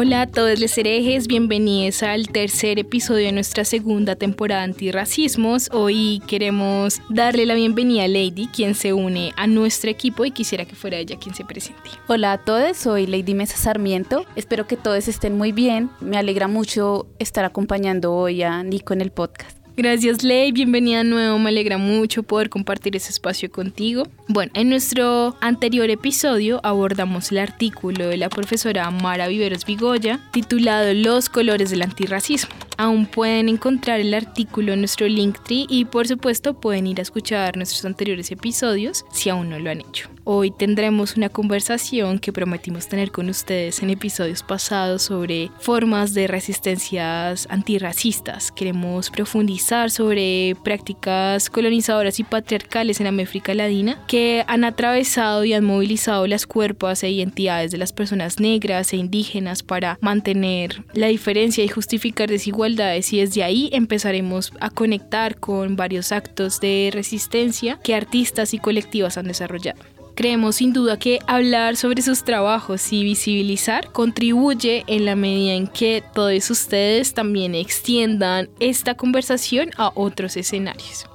Hola a todos los herejes, bienvenidos al tercer episodio de nuestra segunda temporada antirracismos. Hoy queremos darle la bienvenida a Lady, quien se une a nuestro equipo y quisiera que fuera ella quien se presente. Hola a todos, soy Lady Mesa Sarmiento. Espero que todos estén muy bien. Me alegra mucho estar acompañando hoy a Nico en el podcast. Gracias, Ley. Bienvenida de nuevo. Me alegra mucho poder compartir ese espacio contigo. Bueno, en nuestro anterior episodio abordamos el artículo de la profesora Mara Viveros Vigoya titulado Los colores del antirracismo. Aún pueden encontrar el artículo en nuestro Linktree y por supuesto pueden ir a escuchar nuestros anteriores episodios si aún no lo han hecho. Hoy tendremos una conversación que prometimos tener con ustedes en episodios pasados sobre formas de resistencias antirracistas. Queremos profundizar sobre prácticas colonizadoras y patriarcales en América Latina que han atravesado y han movilizado las cuerpos e identidades de las personas negras e indígenas para mantener la diferencia y justificar desigualdades y desde ahí empezaremos a conectar con varios actos de resistencia que artistas y colectivas han desarrollado. Creemos sin duda que hablar sobre sus trabajos y visibilizar contribuye en la medida en que todos ustedes también extiendan esta conversación a otros escenarios.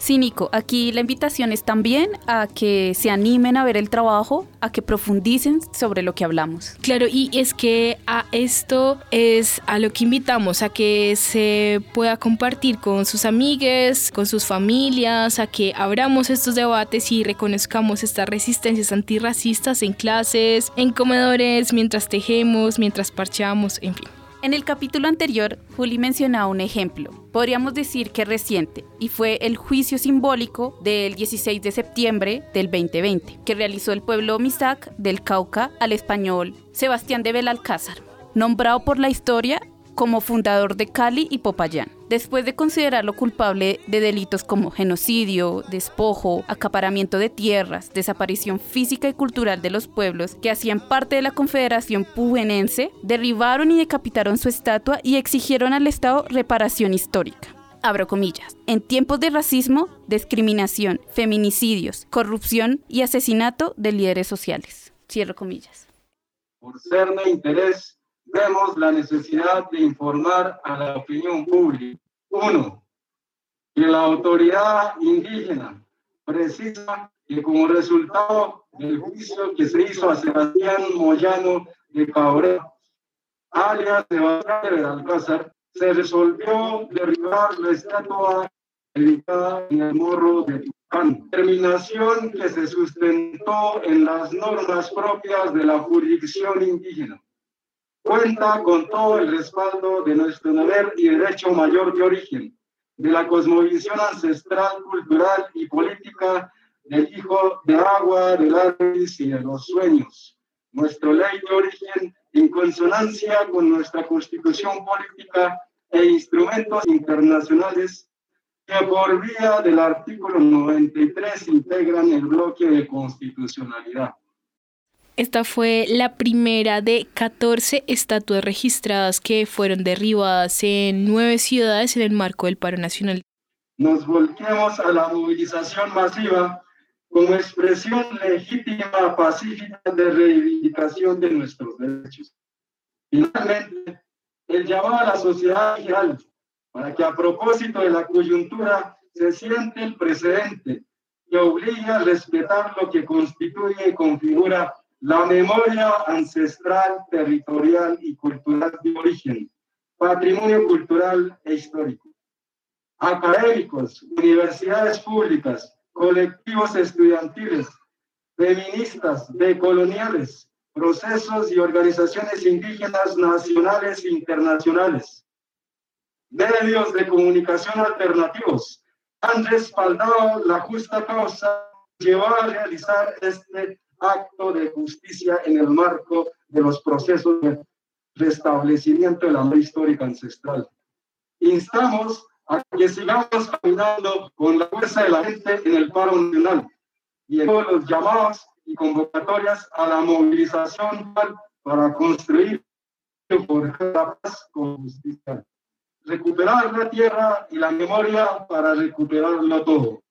Sí, Nico, aquí la invitación es también a que se animen a ver el trabajo, a que profundicen sobre lo que hablamos. Claro, y es que a esto es a lo que invitamos, a que se pueda compartir con sus amigues, con sus familias, a que abramos estos debates y reconozcamos estas resistencias antirracistas en clases, en comedores, mientras tejemos, mientras parchamos, en fin. En el capítulo anterior, Juli mencionaba un ejemplo, podríamos decir que reciente, y fue el juicio simbólico del 16 de septiembre del 2020, que realizó el pueblo Misak del Cauca al español Sebastián de Belalcázar, nombrado por la historia como fundador de Cali y Popayán. Después de considerarlo culpable de delitos como genocidio, despojo, acaparamiento de tierras, desaparición física y cultural de los pueblos que hacían parte de la Confederación Pubenense, derribaron y decapitaron su estatua y exigieron al Estado reparación histórica abro comillas, en tiempos de racismo, discriminación, feminicidios, corrupción y asesinato de líderes sociales. Cierro comillas. Por ser de interés vemos la necesidad de informar a la opinión pública. Uno, que la autoridad indígena precisa que como resultado del juicio que se hizo a Sebastián Moyano de Cabrera, alias Sebastián de Alcázar, se resolvió derribar la estatua dedicada en el morro de Tucán. Terminación que se sustentó en las normas propias de la jurisdicción indígena cuenta con todo el respaldo de nuestro deber y derecho mayor de origen, de la cosmovisión ancestral, cultural y política del hijo de agua, del aris y de los sueños. Nuestra ley de origen en consonancia con nuestra constitución política e instrumentos internacionales que por vía del artículo 93 integran el bloque de constitucionalidad. Esta fue la primera de 14 estatuas registradas que fueron derribadas en nueve ciudades en el marco del paro nacional. Nos volquemos a la movilización masiva como expresión legítima, pacífica de reivindicación de nuestros derechos. Finalmente, el llamado a la sociedad general para que a propósito de la coyuntura se siente el precedente que obliga a respetar lo que constituye y configura la memoria ancestral, territorial y cultural de origen, patrimonio cultural e histórico. Académicos, universidades públicas, colectivos estudiantiles, feministas, decoloniales, procesos y organizaciones indígenas nacionales e internacionales, medios de comunicación alternativos han respaldado la justa causa llevó a realizar este acto de justicia en el marco de los procesos de restablecimiento de la ley histórica ancestral. Instamos a que sigamos caminando con la fuerza de la gente en el paro nacional y en todos los llamados y convocatorias a la movilización para construir por la paz con justicia. Recuperar la tierra y la memoria para recuperarlo todo.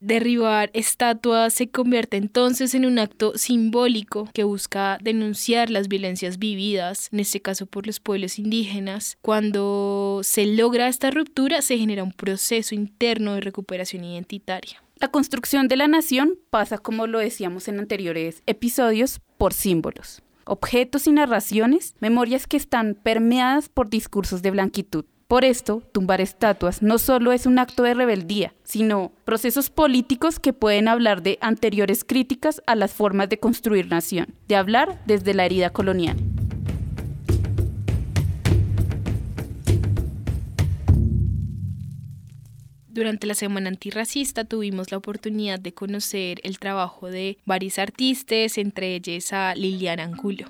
Derribar estatuas se convierte entonces en un acto simbólico que busca denunciar las violencias vividas, en este caso por los pueblos indígenas. Cuando se logra esta ruptura se genera un proceso interno de recuperación identitaria. La construcción de la nación pasa, como lo decíamos en anteriores episodios, por símbolos, objetos y narraciones, memorias que están permeadas por discursos de blanquitud por esto, tumbar estatuas no solo es un acto de rebeldía, sino procesos políticos que pueden hablar de anteriores críticas a las formas de construir nación, de hablar desde la herida colonial. Durante la semana antirracista tuvimos la oportunidad de conocer el trabajo de varios artistas, entre ellos a Liliana Angulo.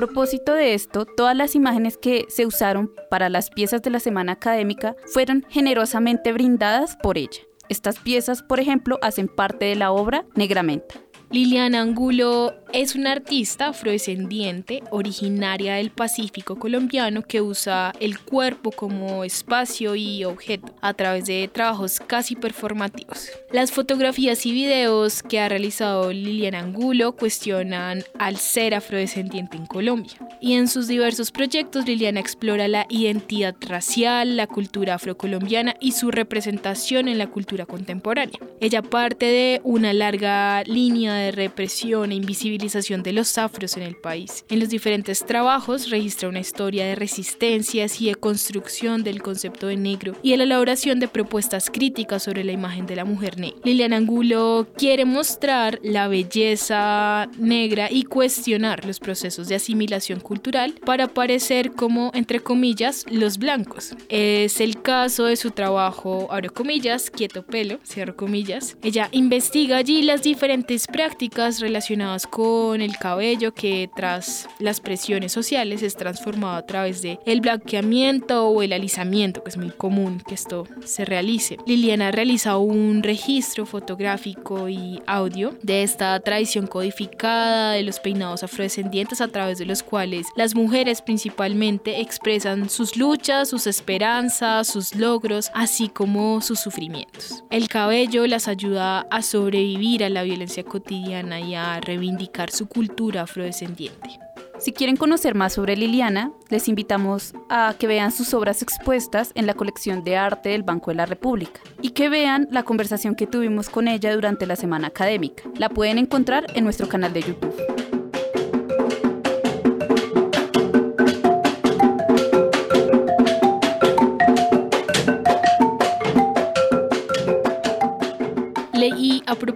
Propósito de esto, todas las imágenes que se usaron para las piezas de la semana académica fueron generosamente brindadas por ella. Estas piezas, por ejemplo, hacen parte de la obra Negramenta. Liliana Angulo es una artista afrodescendiente originaria del Pacífico colombiano que usa el cuerpo como espacio y objeto a través de trabajos casi performativos. Las fotografías y videos que ha realizado Liliana Angulo cuestionan al ser afrodescendiente en Colombia. Y en sus diversos proyectos Liliana explora la identidad racial, la cultura afrocolombiana y su representación en la cultura contemporánea. Ella parte de una larga línea de represión e invisibilización de los afros en el país. En los diferentes trabajos registra una historia de resistencias y de construcción del concepto de negro y de la elaboración de propuestas críticas sobre la imagen de la mujer negra. Liliana Angulo quiere mostrar la belleza negra y cuestionar los procesos de asimilación cultural para parecer como, entre comillas, los blancos. Es el caso de su trabajo, abro comillas, quieto pelo, cierro comillas. Ella investiga allí las diferentes prácticas relacionadas con el cabello que tras las presiones sociales es transformado a través de el blanqueamiento o el alisamiento, que es muy común que esto se realice. Liliana realiza un registro fotográfico y audio de esta tradición codificada de los peinados afrodescendientes a través de los cuales las mujeres principalmente expresan sus luchas, sus esperanzas, sus logros, así como sus sufrimientos. El cabello las ayuda a sobrevivir a la violencia cotidiana y a reivindicar su cultura afrodescendiente. Si quieren conocer más sobre Liliana, les invitamos a que vean sus obras expuestas en la colección de arte del Banco de la República y que vean la conversación que tuvimos con ella durante la semana académica. La pueden encontrar en nuestro canal de YouTube.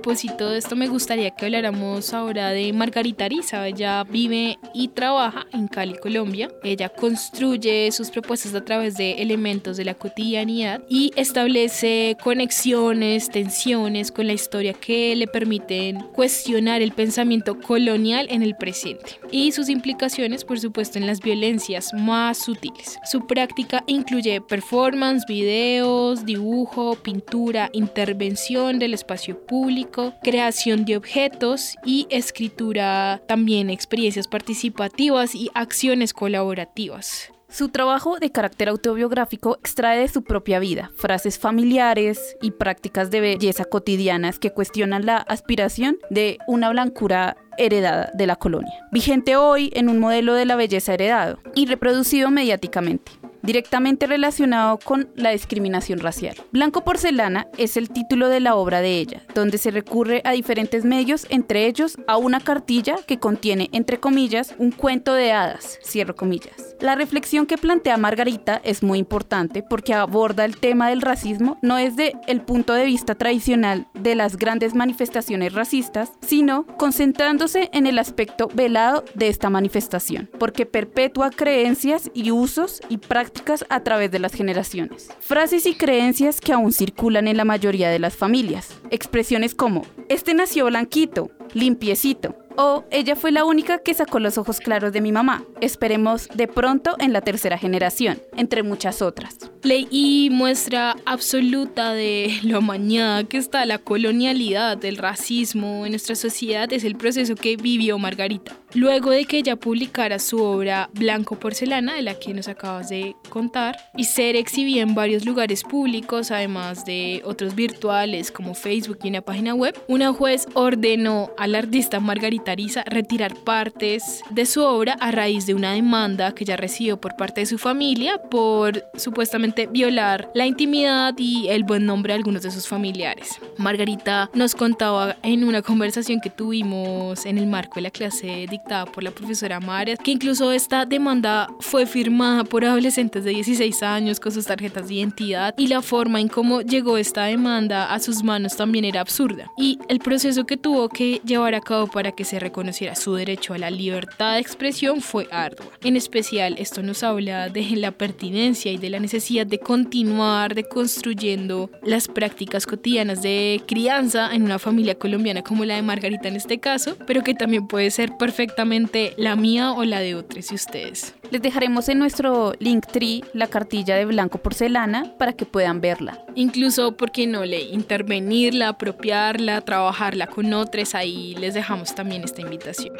Propósito de esto, me gustaría que habláramos ahora de Margarita Ariza. Ella vive y trabaja en Cali, Colombia. Ella construye sus propuestas a través de elementos de la cotidianidad y establece conexiones, tensiones con la historia que le permiten cuestionar el pensamiento colonial en el presente y sus implicaciones, por supuesto, en las violencias más sutiles. Su práctica incluye performance, videos, dibujo, pintura, intervención del espacio público creación de objetos y escritura, también experiencias participativas y acciones colaborativas. Su trabajo de carácter autobiográfico extrae de su propia vida frases familiares y prácticas de belleza cotidianas que cuestionan la aspiración de una blancura heredada de la colonia, vigente hoy en un modelo de la belleza heredado y reproducido mediáticamente directamente relacionado con la discriminación racial. Blanco Porcelana es el título de la obra de ella, donde se recurre a diferentes medios, entre ellos a una cartilla que contiene, entre comillas, un cuento de hadas, cierro comillas. La reflexión que plantea Margarita es muy importante porque aborda el tema del racismo no desde el punto de vista tradicional de las grandes manifestaciones racistas, sino concentrándose en el aspecto velado de esta manifestación, porque perpetúa creencias y usos y prácticas a través de las generaciones. Frases y creencias que aún circulan en la mayoría de las familias. Expresiones como, este nació blanquito, limpiecito, o ella fue la única que sacó los ojos claros de mi mamá. Esperemos de pronto en la tercera generación, entre muchas otras. Ley muestra absoluta de lo mañana que está la colonialidad, el racismo en nuestra sociedad es el proceso que vivió Margarita. Luego de que ella publicara su obra Blanco Porcelana, de la que nos acabas de contar, y ser exhibida en varios lugares públicos, además de otros virtuales como Facebook y una página web, una juez ordenó al artista Margarita retirar partes de su obra a raíz de una demanda que ya recibió por parte de su familia por supuestamente violar la intimidad y el buen nombre de algunos de sus familiares. Margarita nos contaba en una conversación que tuvimos en el marco de la clase por la profesora Marias que incluso esta demanda fue firmada por adolescentes de 16 años con sus tarjetas de identidad y la forma en cómo llegó esta demanda a sus manos también era absurda. Y el proceso que tuvo que llevar a cabo para que se reconociera su derecho a la libertad de expresión fue ardua. En especial, esto nos habla de la pertinencia y de la necesidad de continuar de construyendo las prácticas cotidianas de crianza en una familia colombiana como la de Margarita en este caso, pero que también puede ser perfectamente la mía o la de otros y ustedes. Les dejaremos en nuestro link tree la cartilla de blanco porcelana para que puedan verla. Incluso, ¿por qué no le intervenirla, apropiarla, trabajarla con otros? Ahí les dejamos también esta invitación.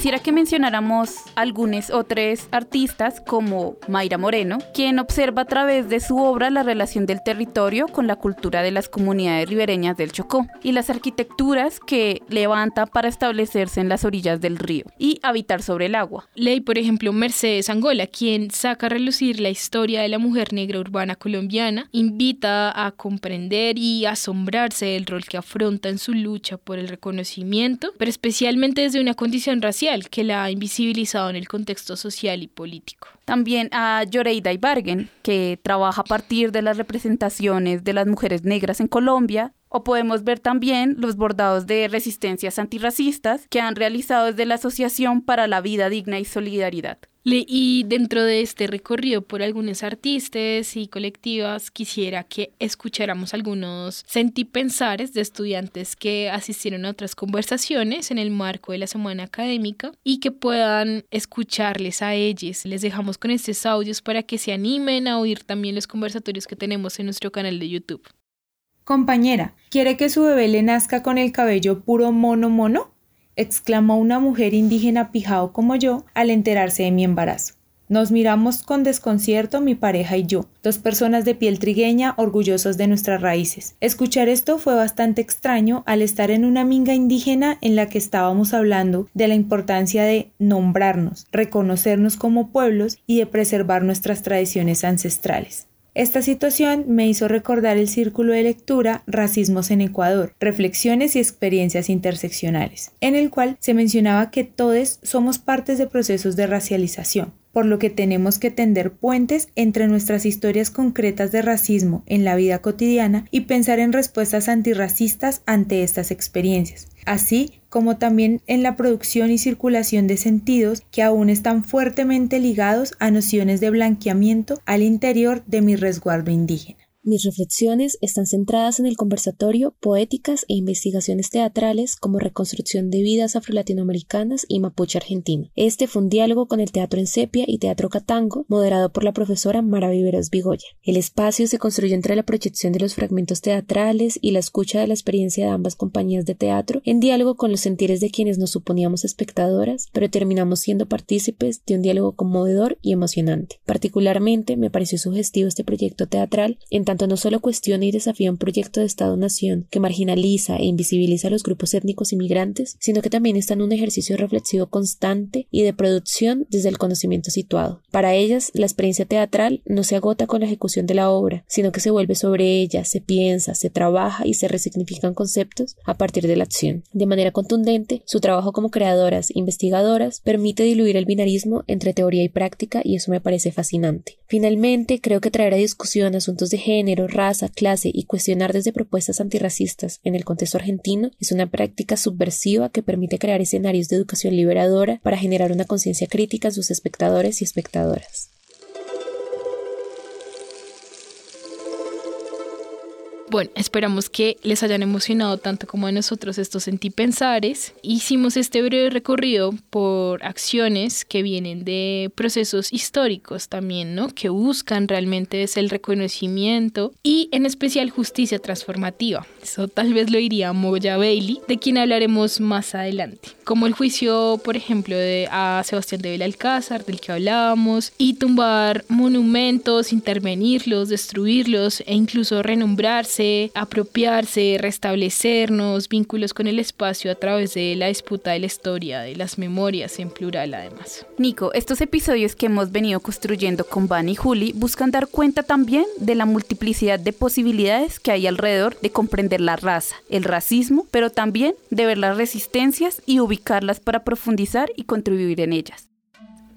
Quisiera que mencionáramos algunos otros artistas como Mayra Moreno, quien observa a través de su obra la relación del territorio con la cultura de las comunidades ribereñas del Chocó y las arquitecturas que levanta para establecerse en las orillas del río y habitar sobre el agua. Ley, por ejemplo, Mercedes Angola, quien saca a relucir la historia de la mujer negra urbana colombiana, invita a comprender y asombrarse del rol que afronta en su lucha por el reconocimiento, pero especialmente desde una condición racial que la ha invisibilizado en el contexto social y político. También a Yoreida Ibargen, que trabaja a partir de las representaciones de las mujeres negras en Colombia o podemos ver también los bordados de resistencias antirracistas que han realizado desde la Asociación para la Vida Digna y Solidaridad. Y dentro de este recorrido por algunos artistas y colectivas, quisiera que escucháramos algunos sentipensares de estudiantes que asistieron a otras conversaciones en el marco de la semana académica y que puedan escucharles a ellos. Les dejamos con estos audios para que se animen a oír también los conversatorios que tenemos en nuestro canal de YouTube. Compañera, ¿quiere que su bebé le nazca con el cabello puro mono mono? Exclamó una mujer indígena pijao como yo al enterarse de mi embarazo. Nos miramos con desconcierto mi pareja y yo, dos personas de piel trigueña orgullosos de nuestras raíces. Escuchar esto fue bastante extraño al estar en una minga indígena en la que estábamos hablando de la importancia de nombrarnos, reconocernos como pueblos y de preservar nuestras tradiciones ancestrales. Esta situación me hizo recordar el círculo de lectura Racismos en Ecuador, Reflexiones y Experiencias Interseccionales, en el cual se mencionaba que todos somos partes de procesos de racialización, por lo que tenemos que tender puentes entre nuestras historias concretas de racismo en la vida cotidiana y pensar en respuestas antirracistas ante estas experiencias, así como también en la producción y circulación de sentidos que aún están fuertemente ligados a nociones de blanqueamiento al interior de mi resguardo indígena. Mis reflexiones están centradas en el conversatorio, poéticas e investigaciones teatrales como reconstrucción de vidas afro-latinoamericanas y mapuche argentino. Este fue un diálogo con el Teatro en Sepia y Teatro Catango, moderado por la profesora Mara Viveros Vigoya. El espacio se construyó entre la proyección de los fragmentos teatrales y la escucha de la experiencia de ambas compañías de teatro, en diálogo con los sentires de quienes nos suponíamos espectadoras, pero terminamos siendo partícipes de un diálogo conmovedor y emocionante. Particularmente me pareció sugestivo este proyecto teatral, en tanto no solo cuestiona y desafía un proyecto de Estado-Nación que marginaliza e invisibiliza a los grupos étnicos inmigrantes, sino que también está en un ejercicio reflexivo constante y de producción desde el conocimiento situado. Para ellas, la experiencia teatral no se agota con la ejecución de la obra, sino que se vuelve sobre ella, se piensa, se trabaja y se resignifican conceptos a partir de la acción. De manera contundente, su trabajo como creadoras, investigadoras, permite diluir el binarismo entre teoría y práctica y eso me parece fascinante. Finalmente, creo que traer a discusión asuntos de género, raza, clase y cuestionar desde propuestas antirracistas en el contexto argentino es una práctica subversiva que permite crear escenarios de educación liberadora para generar una conciencia crítica en sus espectadores y espectadoras. Bueno, esperamos que les hayan emocionado tanto como a nosotros estos sentipensares. Hicimos este breve recorrido por acciones que vienen de procesos históricos también, ¿no? Que buscan realmente es el reconocimiento y en especial justicia transformativa. Eso tal vez lo diría Moya Bailey, de quien hablaremos más adelante. Como el juicio, por ejemplo, de a Sebastián de Belalcázar, del que hablábamos, y tumbar monumentos, intervenirlos, destruirlos e incluso renombrarse apropiarse, restablecernos vínculos con el espacio a través de la disputa de la historia, de las memorias en plural además. Nico, estos episodios que hemos venido construyendo con Van y Juli buscan dar cuenta también de la multiplicidad de posibilidades que hay alrededor de comprender la raza, el racismo, pero también de ver las resistencias y ubicarlas para profundizar y contribuir en ellas.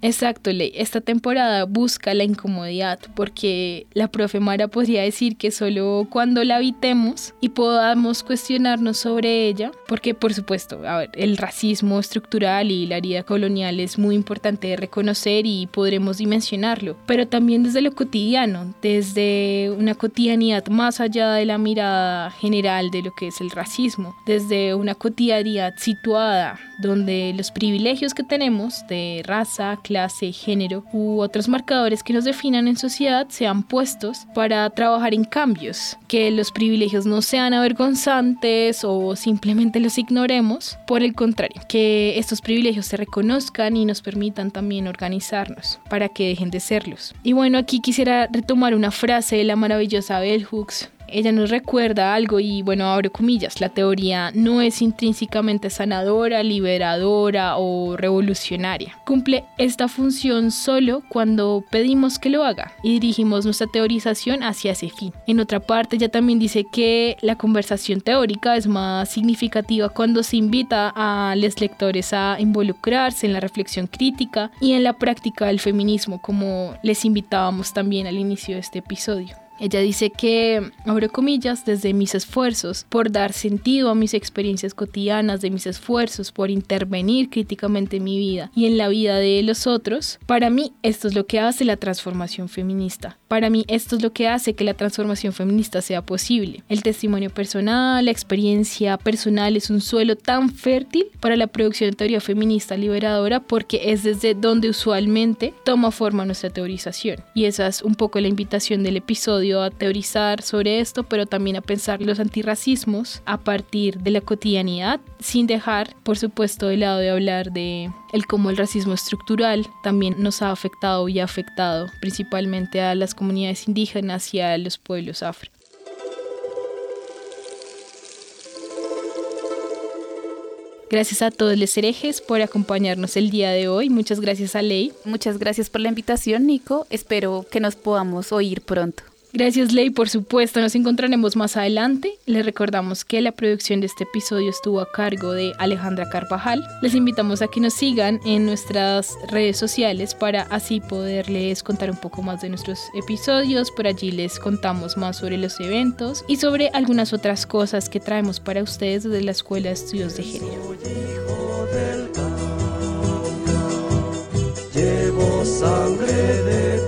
Exacto. Esta temporada busca la incomodidad porque la profe Mara podría decir que solo cuando la habitemos y podamos cuestionarnos sobre ella, porque por supuesto, el racismo estructural y la herida colonial es muy importante de reconocer y podremos dimensionarlo, pero también desde lo cotidiano, desde una cotidianidad más allá de la mirada general de lo que es el racismo, desde una cotidianidad situada donde los privilegios que tenemos de raza, clase, género u otros marcadores que nos definan en sociedad sean puestos para trabajar en cambios, que los privilegios no sean avergonzantes o simplemente los ignoremos, por el contrario, que estos privilegios se reconozcan y nos permitan también organizarnos para que dejen de serlos. Y bueno, aquí quisiera retomar una frase de la maravillosa Bell Hooks ella nos recuerda algo y bueno, abro comillas, la teoría no es intrínsecamente sanadora, liberadora o revolucionaria. Cumple esta función solo cuando pedimos que lo haga y dirigimos nuestra teorización hacia ese fin. En otra parte, ella también dice que la conversación teórica es más significativa cuando se invita a los lectores a involucrarse en la reflexión crítica y en la práctica del feminismo, como les invitábamos también al inicio de este episodio. Ella dice que, abro comillas, desde mis esfuerzos por dar sentido a mis experiencias cotidianas, de mis esfuerzos por intervenir críticamente en mi vida y en la vida de los otros, para mí esto es lo que hace la transformación feminista. Para mí esto es lo que hace que la transformación feminista sea posible. El testimonio personal, la experiencia personal es un suelo tan fértil para la producción de teoría feminista liberadora porque es desde donde usualmente toma forma nuestra teorización. Y esa es un poco la invitación del episodio a teorizar sobre esto, pero también a pensar los antirracismos a partir de la cotidianidad, sin dejar, por supuesto, de lado de hablar de el cómo el racismo estructural también nos ha afectado y ha afectado principalmente a las comunidades indígenas y a los pueblos afro. Gracias a todos los herejes por acompañarnos el día de hoy. Muchas gracias a Ley. Muchas gracias por la invitación, Nico. Espero que nos podamos oír pronto. Gracias Ley, por supuesto, nos encontraremos más adelante. Les recordamos que la producción de este episodio estuvo a cargo de Alejandra Carvajal. Les invitamos a que nos sigan en nuestras redes sociales para así poderles contar un poco más de nuestros episodios. Por allí les contamos más sobre los eventos y sobre algunas otras cosas que traemos para ustedes desde la Escuela de Estudios de Género. Llevo sangre de